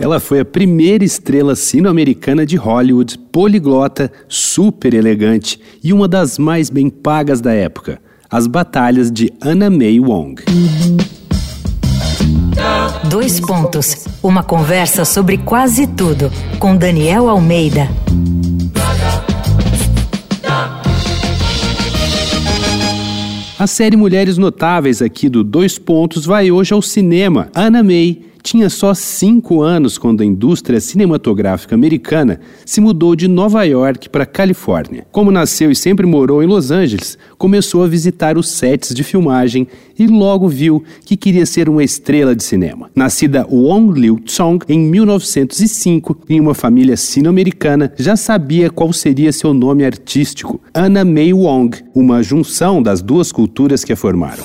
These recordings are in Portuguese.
Ela foi a primeira estrela sino-americana de Hollywood, poliglota, super elegante e uma das mais bem pagas da época. As Batalhas de Anna May Wong. Dois pontos. Uma conversa sobre quase tudo com Daniel Almeida. A série Mulheres Notáveis aqui do Dois Pontos vai hoje ao cinema. Anna May tinha só cinco anos quando a indústria cinematográfica americana se mudou de Nova York para Califórnia. Como nasceu e sempre morou em Los Angeles, começou a visitar os sets de filmagem e logo viu que queria ser uma estrela de cinema. Nascida Wong Liu Tsong em 1905 em uma família sino-americana, já sabia qual seria seu nome artístico, Anna May Wong, uma junção das duas culturas que a formaram.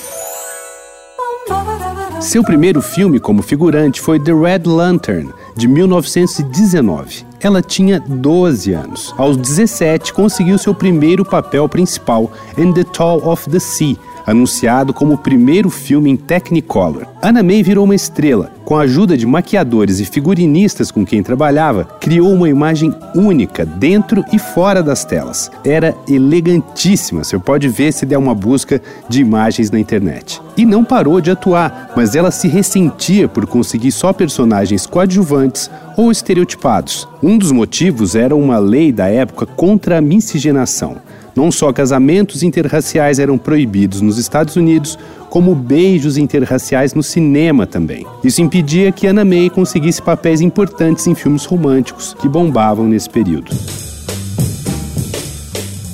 Seu primeiro filme como figurante foi The Red Lantern, de 1919. Ela tinha 12 anos. Aos 17, conseguiu seu primeiro papel principal em The Tall of the Sea, anunciado como o primeiro filme em Technicolor. Anna May virou uma estrela. Com a ajuda de maquiadores e figurinistas com quem trabalhava, criou uma imagem única dentro e fora das telas. Era elegantíssima, você pode ver se der uma busca de imagens na internet. E não parou de atuar, mas ela se ressentia por conseguir só personagens coadjuvantes ou estereotipados. Um dos motivos era uma lei da época contra a miscigenação. Não só casamentos interraciais eram proibidos nos Estados Unidos, como beijos interraciais no cinema também. Isso impedia que Anna May conseguisse papéis importantes em filmes românticos que bombavam nesse período.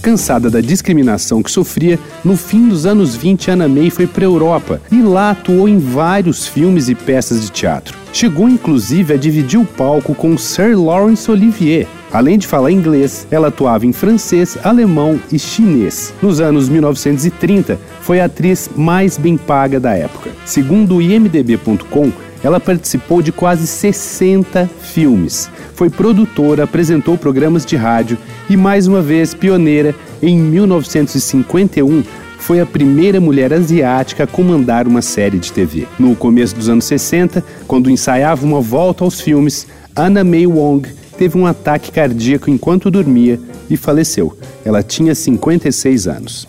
Cansada da discriminação que sofria, no fim dos anos 20 Anna May foi para a Europa e lá atuou em vários filmes e peças de teatro. Chegou inclusive a dividir o palco com Sir Laurence Olivier, Além de falar inglês, ela atuava em francês, alemão e chinês. Nos anos 1930, foi a atriz mais bem paga da época. Segundo o imdb.com, ela participou de quase 60 filmes. Foi produtora, apresentou programas de rádio e, mais uma vez, pioneira, em 1951 foi a primeira mulher asiática a comandar uma série de TV. No começo dos anos 60, quando ensaiava uma volta aos filmes, Anna May Wong teve um ataque cardíaco enquanto dormia e faleceu. Ela tinha 56 anos.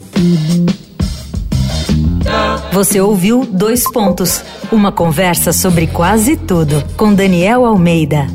Você ouviu Dois Pontos uma conversa sobre quase tudo com Daniel Almeida.